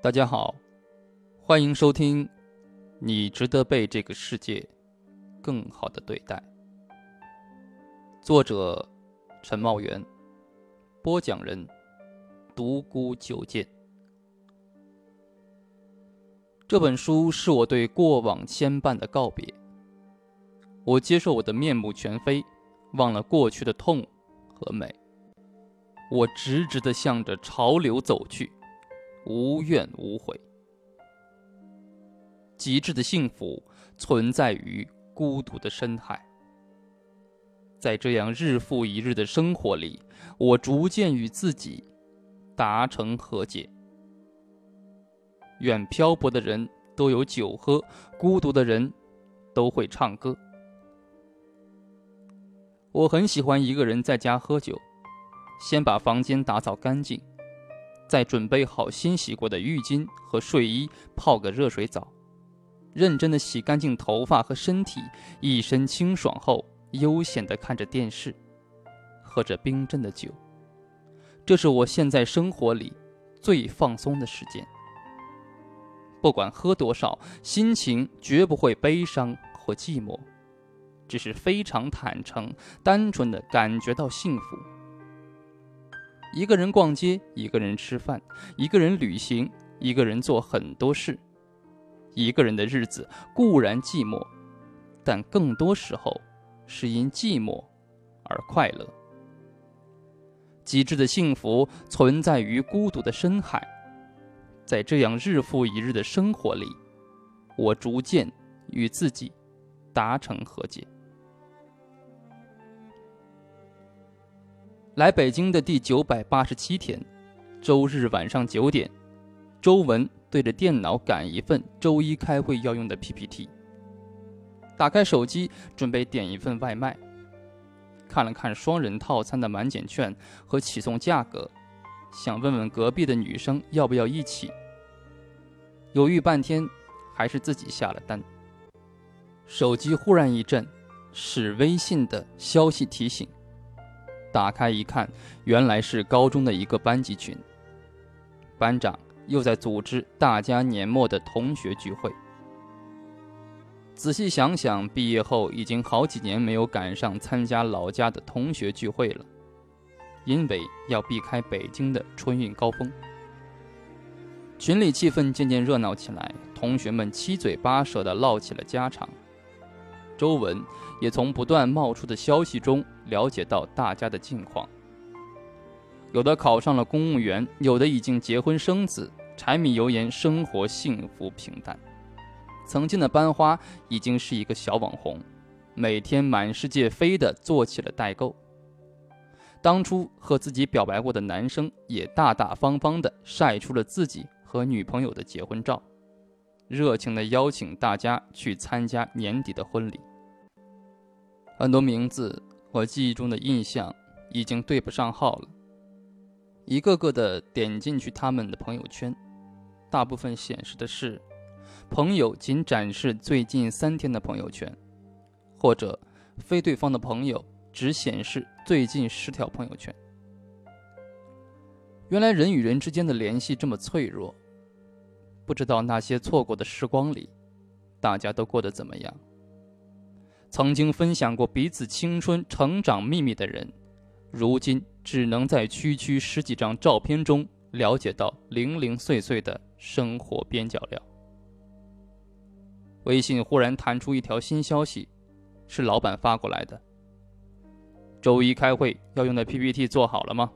大家好，欢迎收听《你值得被这个世界更好的对待》。作者：陈茂元，播讲人：独孤九剑。这本书是我对过往牵绊的告别。我接受我的面目全非，忘了过去的痛和美。我直直的向着潮流走去。无怨无悔，极致的幸福存在于孤独的深海。在这样日复一日的生活里，我逐渐与自己达成和解。愿漂泊的人都有酒喝，孤独的人都会唱歌。我很喜欢一个人在家喝酒，先把房间打扫干净。再准备好新洗过的浴巾和睡衣，泡个热水澡，认真的洗干净头发和身体，一身清爽后，悠闲的看着电视，喝着冰镇的酒。这是我现在生活里最放松的时间。不管喝多少，心情绝不会悲伤或寂寞，只是非常坦诚、单纯的感觉到幸福。一个人逛街，一个人吃饭，一个人旅行，一个人做很多事。一个人的日子固然寂寞，但更多时候是因寂寞而快乐。极致的幸福存在于孤独的深海。在这样日复一日的生活里，我逐渐与自己达成和解。来北京的第九百八十七天，周日晚上九点，周文对着电脑赶一份周一开会要用的 PPT。打开手机准备点一份外卖，看了看双人套餐的满减券和起送价格，想问问隔壁的女生要不要一起。犹豫半天，还是自己下了单。手机忽然一震，是微信的消息提醒。打开一看，原来是高中的一个班级群。班长又在组织大家年末的同学聚会。仔细想想，毕业后已经好几年没有赶上参加老家的同学聚会了，因为要避开北京的春运高峰。群里气氛渐渐热闹起来，同学们七嘴八舌地唠起了家常。周文也从不断冒出的消息中了解到大家的近况。有的考上了公务员，有的已经结婚生子，柴米油盐，生活幸福平淡。曾经的班花已经是一个小网红，每天满世界飞的做起了代购。当初和自己表白过的男生也大大方方的晒出了自己和女朋友的结婚照，热情的邀请大家去参加年底的婚礼。很多名字我记忆中的印象已经对不上号了。一个个的点进去他们的朋友圈，大部分显示的是朋友仅展示最近三天的朋友圈，或者非对方的朋友只显示最近十条朋友圈。原来人与人之间的联系这么脆弱，不知道那些错过的时光里，大家都过得怎么样。曾经分享过彼此青春成长秘密的人，如今只能在区区十几张照片中了解到零零碎碎的生活边角料。微信忽然弹出一条新消息，是老板发过来的。周一开会要用的 PPT 做好了吗？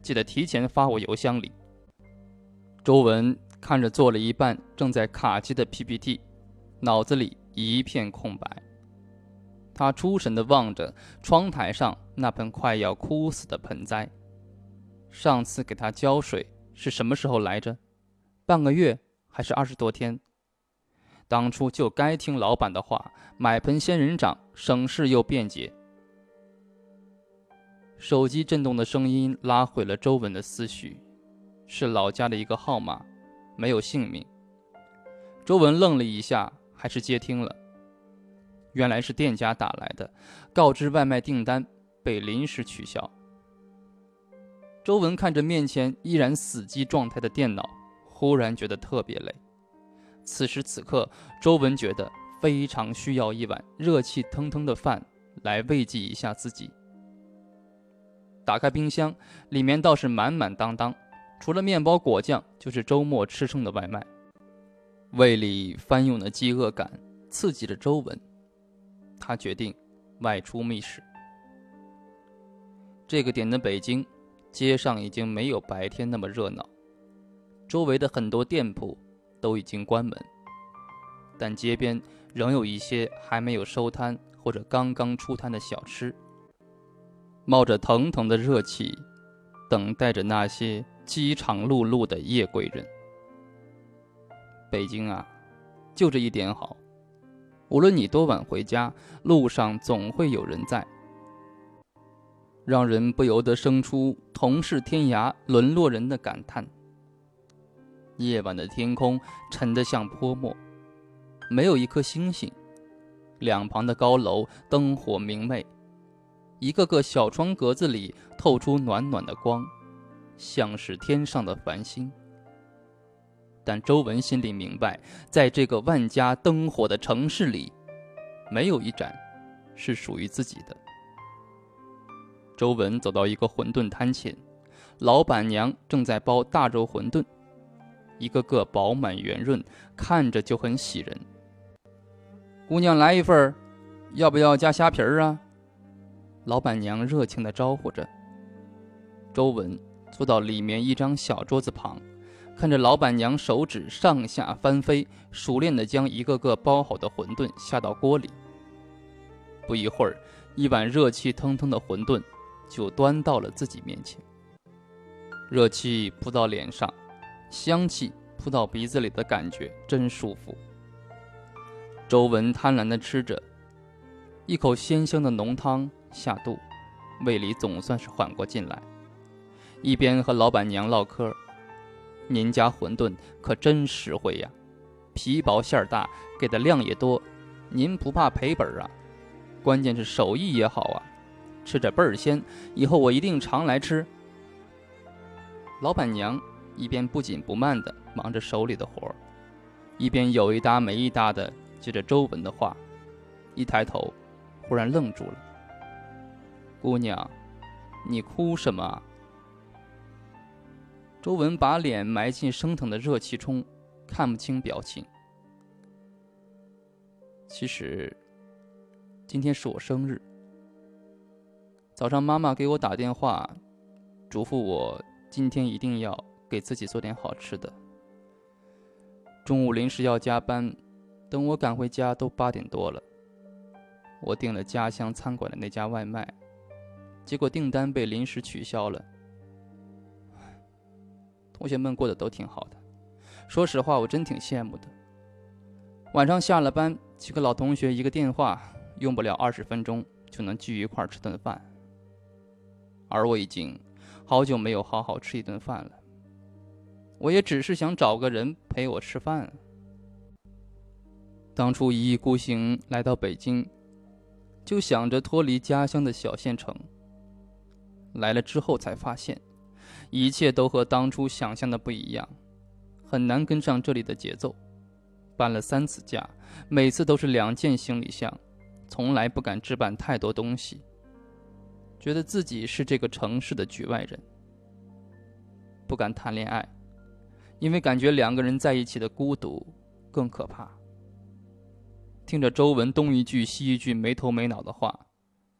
记得提前发我邮箱里。周文看着做了一半正在卡机的 PPT，脑子里一片空白。他出神地望着窗台上那盆快要枯死的盆栽。上次给他浇水是什么时候来着？半个月还是二十多天？当初就该听老板的话，买盆仙人掌，省事又便捷。手机震动的声音拉回了周文的思绪，是老家的一个号码，没有姓名。周文愣了一下，还是接听了。原来是店家打来的，告知外卖订单被临时取消。周文看着面前依然死机状态的电脑，忽然觉得特别累。此时此刻，周文觉得非常需要一碗热气腾腾的饭来慰藉一下自己。打开冰箱，里面倒是满满当当，除了面包果酱，就是周末吃剩的外卖。胃里翻涌的饥饿感刺激着周文，他决定外出觅食。这个点的北京，街上已经没有白天那么热闹，周围的很多店铺都已经关门，但街边仍有一些还没有收摊或者刚刚出摊的小吃，冒着腾腾的热气，等待着那些饥肠辘辘的夜归人。北京啊，就这一点好，无论你多晚回家，路上总会有人在。让人不由得生出“同是天涯沦落人”的感叹。夜晚的天空沉得像泼墨，没有一颗星星。两旁的高楼灯火明媚，一个个小窗格子里透出暖暖的光，像是天上的繁星。但周文心里明白，在这个万家灯火的城市里，没有一盏是属于自己的。周文走到一个馄饨摊前，老板娘正在包大肉馄饨，一个个饱满圆润，看着就很喜人。姑娘来一份要不要加虾皮儿啊？老板娘热情地招呼着。周文坐到里面一张小桌子旁，看着老板娘手指上下翻飞，熟练地将一个个包好的馄饨下到锅里。不一会儿，一碗热气腾腾的馄饨。就端到了自己面前，热气扑到脸上，香气扑到鼻子里的感觉真舒服。周文贪婪地吃着，一口鲜香的浓汤下肚，胃里总算是缓过劲来。一边和老板娘唠嗑：“您家馄饨可真实惠呀，皮薄馅儿大，给的量也多，您不怕赔本啊？关键是手艺也好啊。”吃着倍儿鲜，以后我一定常来吃。老板娘一边不紧不慢地忙着手里的活儿，一边有一搭没一搭地接着周文的话。一抬头，忽然愣住了：“姑娘，你哭什么？”周文把脸埋进升腾的热气中，看不清表情。其实，今天是我生日。早上，妈妈给我打电话，嘱咐我今天一定要给自己做点好吃的。中午临时要加班，等我赶回家都八点多了。我订了家乡餐馆的那家外卖，结果订单被临时取消了。同学们过得都挺好的，说实话，我真挺羡慕的。晚上下了班，几个老同学一个电话，用不了二十分钟就能聚一块吃顿饭。而我已经好久没有好好吃一顿饭了。我也只是想找个人陪我吃饭。当初一意孤行来到北京，就想着脱离家乡的小县城。来了之后才发现，一切都和当初想象的不一样，很难跟上这里的节奏。搬了三次家，每次都是两件行李箱，从来不敢置办太多东西。觉得自己是这个城市的局外人，不敢谈恋爱，因为感觉两个人在一起的孤独更可怕。听着周文东一句西一句没头没脑的话，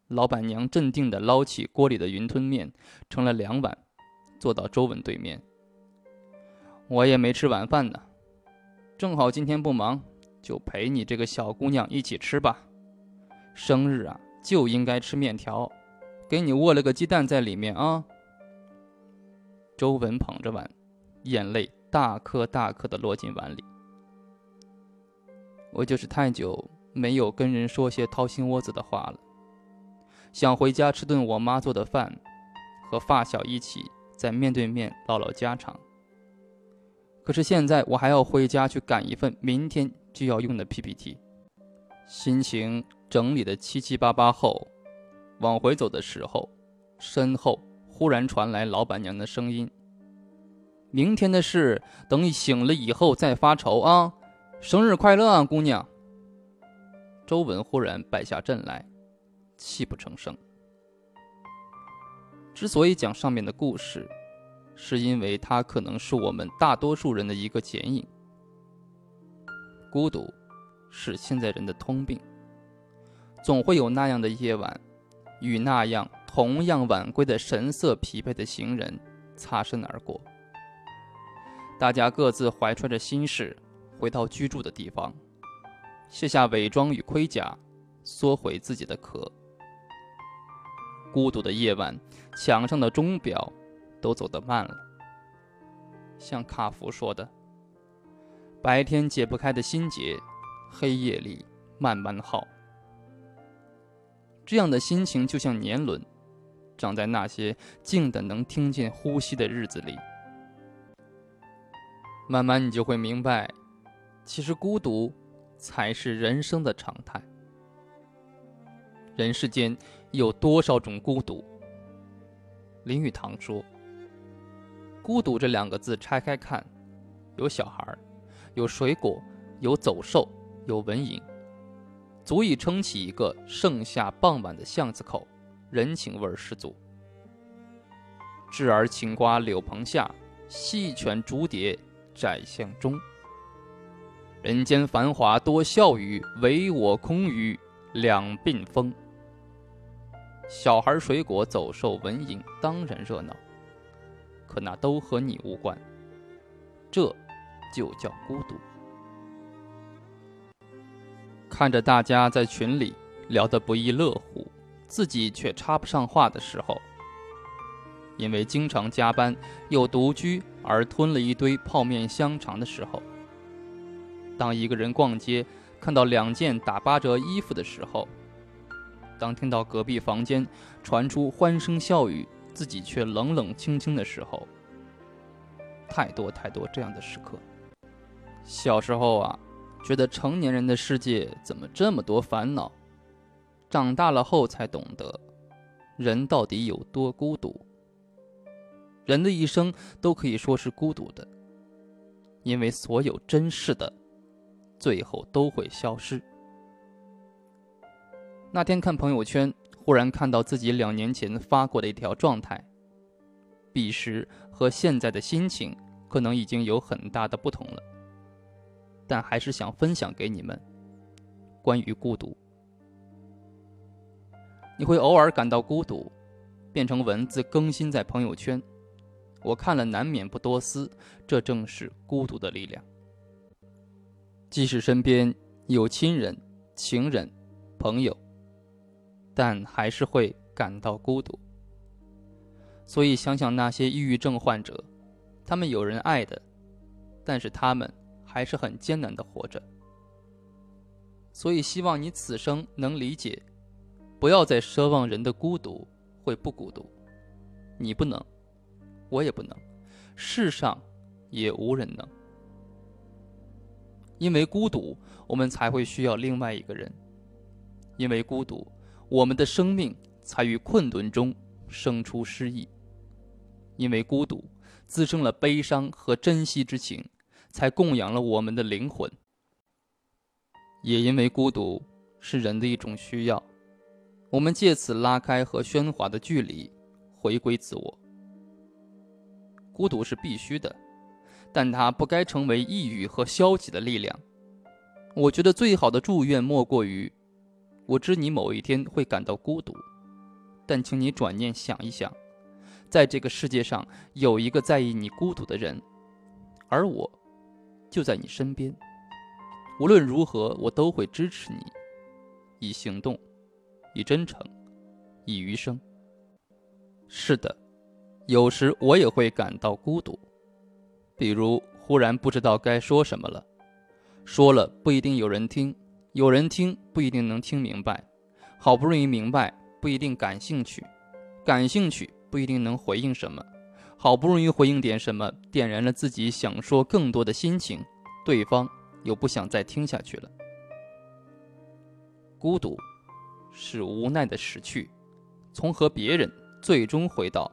老板娘镇定地捞起锅里的云吞面，盛了两碗，坐到周文对面。我也没吃晚饭呢，正好今天不忙，就陪你这个小姑娘一起吃吧。生日啊，就应该吃面条。给你握了个鸡蛋在里面啊！周文捧着碗，眼泪大颗大颗的落进碗里。我就是太久没有跟人说些掏心窝子的话了，想回家吃顿我妈做的饭，和发小一起在面对面唠唠家常。可是现在我还要回家去赶一份明天就要用的 PPT，心情整理的七七八八后。往回走的时候，身后忽然传来老板娘的声音：“明天的事等你醒了以后再发愁啊！生日快乐啊，姑娘！周文忽然败下阵来，泣不成声。之所以讲上面的故事，是因为它可能是我们大多数人的一个剪影。孤独，是现在人的通病。总会有那样的夜晚，与那样同样晚归的神色疲惫的行人擦身而过。大家各自怀揣着心事，回到居住的地方，卸下伪装与盔甲，缩回自己的壳。孤独的夜晚，墙上的钟表都走得慢了。像卡夫说的：“白天解不开的心结，黑夜里慢慢耗。”这样的心情就像年轮，长在那些静的能听见呼吸的日子里。慢慢，你就会明白，其实孤独才是人生的常态。人世间有多少种孤独？林语堂说：“孤独这两个字拆开看，有小孩，有水果，有走兽，有蚊蝇，足以撑起一个盛夏傍晚的巷子口，人情味十足。稚儿青瓜柳棚下，细犬逐蝶。”窄巷中，人间繁华多笑语，唯我空余两鬓风。小孩、水果、走兽、蚊蝇，当然热闹，可那都和你无关。这，就叫孤独。看着大家在群里聊得不亦乐乎，自己却插不上话的时候。因为经常加班又独居而吞了一堆泡面香肠的时候，当一个人逛街看到两件打八折衣服的时候，当听到隔壁房间传出欢声笑语，自己却冷冷清清的时候，太多太多这样的时刻。小时候啊，觉得成年人的世界怎么这么多烦恼？长大了后才懂得，人到底有多孤独。人的一生都可以说是孤独的，因为所有珍视的，最后都会消失。那天看朋友圈，忽然看到自己两年前发过的一条状态，彼时和现在的心情可能已经有很大的不同了，但还是想分享给你们。关于孤独，你会偶尔感到孤独，变成文字更新在朋友圈。我看了难免不多思，这正是孤独的力量。即使身边有亲人、情人、朋友，但还是会感到孤独。所以想想那些抑郁症患者，他们有人爱的，但是他们还是很艰难的活着。所以希望你此生能理解，不要再奢望人的孤独会不孤独，你不能。我也不能，世上也无人能。因为孤独，我们才会需要另外一个人；因为孤独，我们的生命才于困顿中生出诗意；因为孤独，滋生了悲伤和珍惜之情，才供养了我们的灵魂。也因为孤独是人的一种需要，我们借此拉开和喧哗的距离，回归自我。孤独是必须的，但它不该成为抑郁和消极的力量。我觉得最好的祝愿莫过于：我知你某一天会感到孤独，但请你转念想一想，在这个世界上有一个在意你孤独的人，而我就在你身边。无论如何，我都会支持你，以行动，以真诚，以余生。是的。有时我也会感到孤独，比如忽然不知道该说什么了，说了不一定有人听，有人听不一定能听明白，好不容易明白不一定感兴趣，感兴趣不一定能回应什么，好不容易回应点什么，点燃了自己想说更多的心情，对方又不想再听下去了。孤独，是无奈的失去，从和别人最终回到。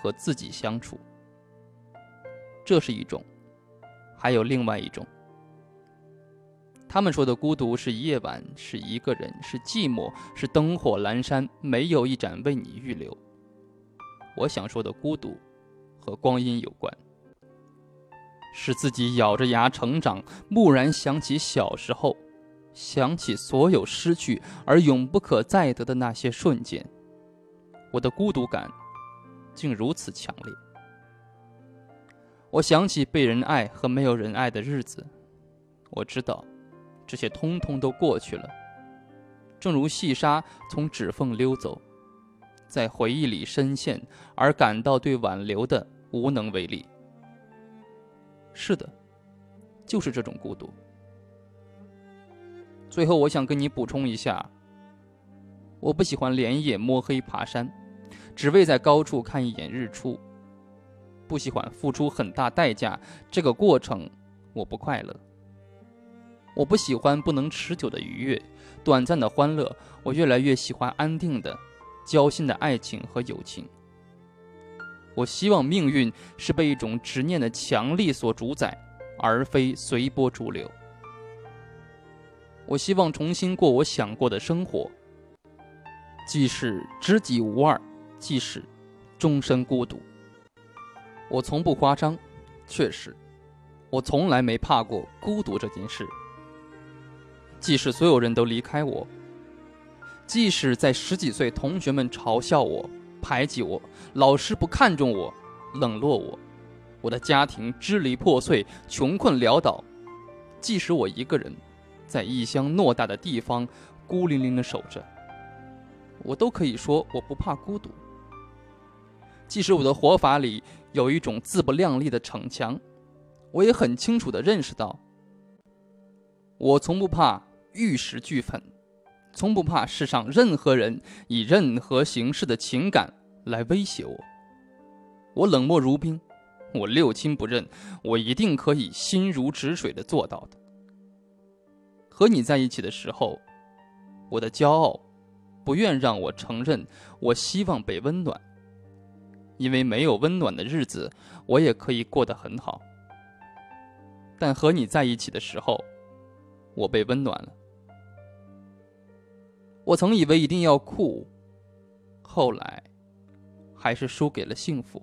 和自己相处，这是一种，还有另外一种。他们说的孤独是夜晚，是一个人，是寂寞，是灯火阑珊，没有一盏为你预留。我想说的孤独，和光阴有关，是自己咬着牙成长，蓦然想起小时候，想起所有失去而永不可再得的那些瞬间，我的孤独感竟如此强烈。我想起被人爱和没有人爱的日子，我知道。这些通通都过去了，正如细沙从指缝溜走，在回忆里深陷，而感到对挽留的无能为力。是的，就是这种孤独。最后，我想跟你补充一下，我不喜欢连夜摸黑爬山，只为在高处看一眼日出。不喜欢付出很大代价，这个过程我不快乐。我不喜欢不能持久的愉悦，短暂的欢乐。我越来越喜欢安定的、交心的爱情和友情。我希望命运是被一种执念的强力所主宰，而非随波逐流。我希望重新过我想过的生活，即使知己无二，即使终身孤独。我从不夸张，确实，我从来没怕过孤独这件事。即使所有人都离开我，即使在十几岁同学们嘲笑我、排挤我，老师不看重我、冷落我，我的家庭支离破碎、穷困潦倒，即使我一个人在异乡偌大的地方孤零零的守着，我都可以说我不怕孤独。即使我的活法里有一种自不量力的逞强，我也很清楚的认识到，我从不怕。玉石俱焚，从不怕世上任何人以任何形式的情感来威胁我。我冷漠如冰，我六亲不认，我一定可以心如止水的做到的。和你在一起的时候，我的骄傲不愿让我承认，我希望被温暖，因为没有温暖的日子，我也可以过得很好。但和你在一起的时候，我被温暖了。我曾以为一定要酷，后来，还是输给了幸福。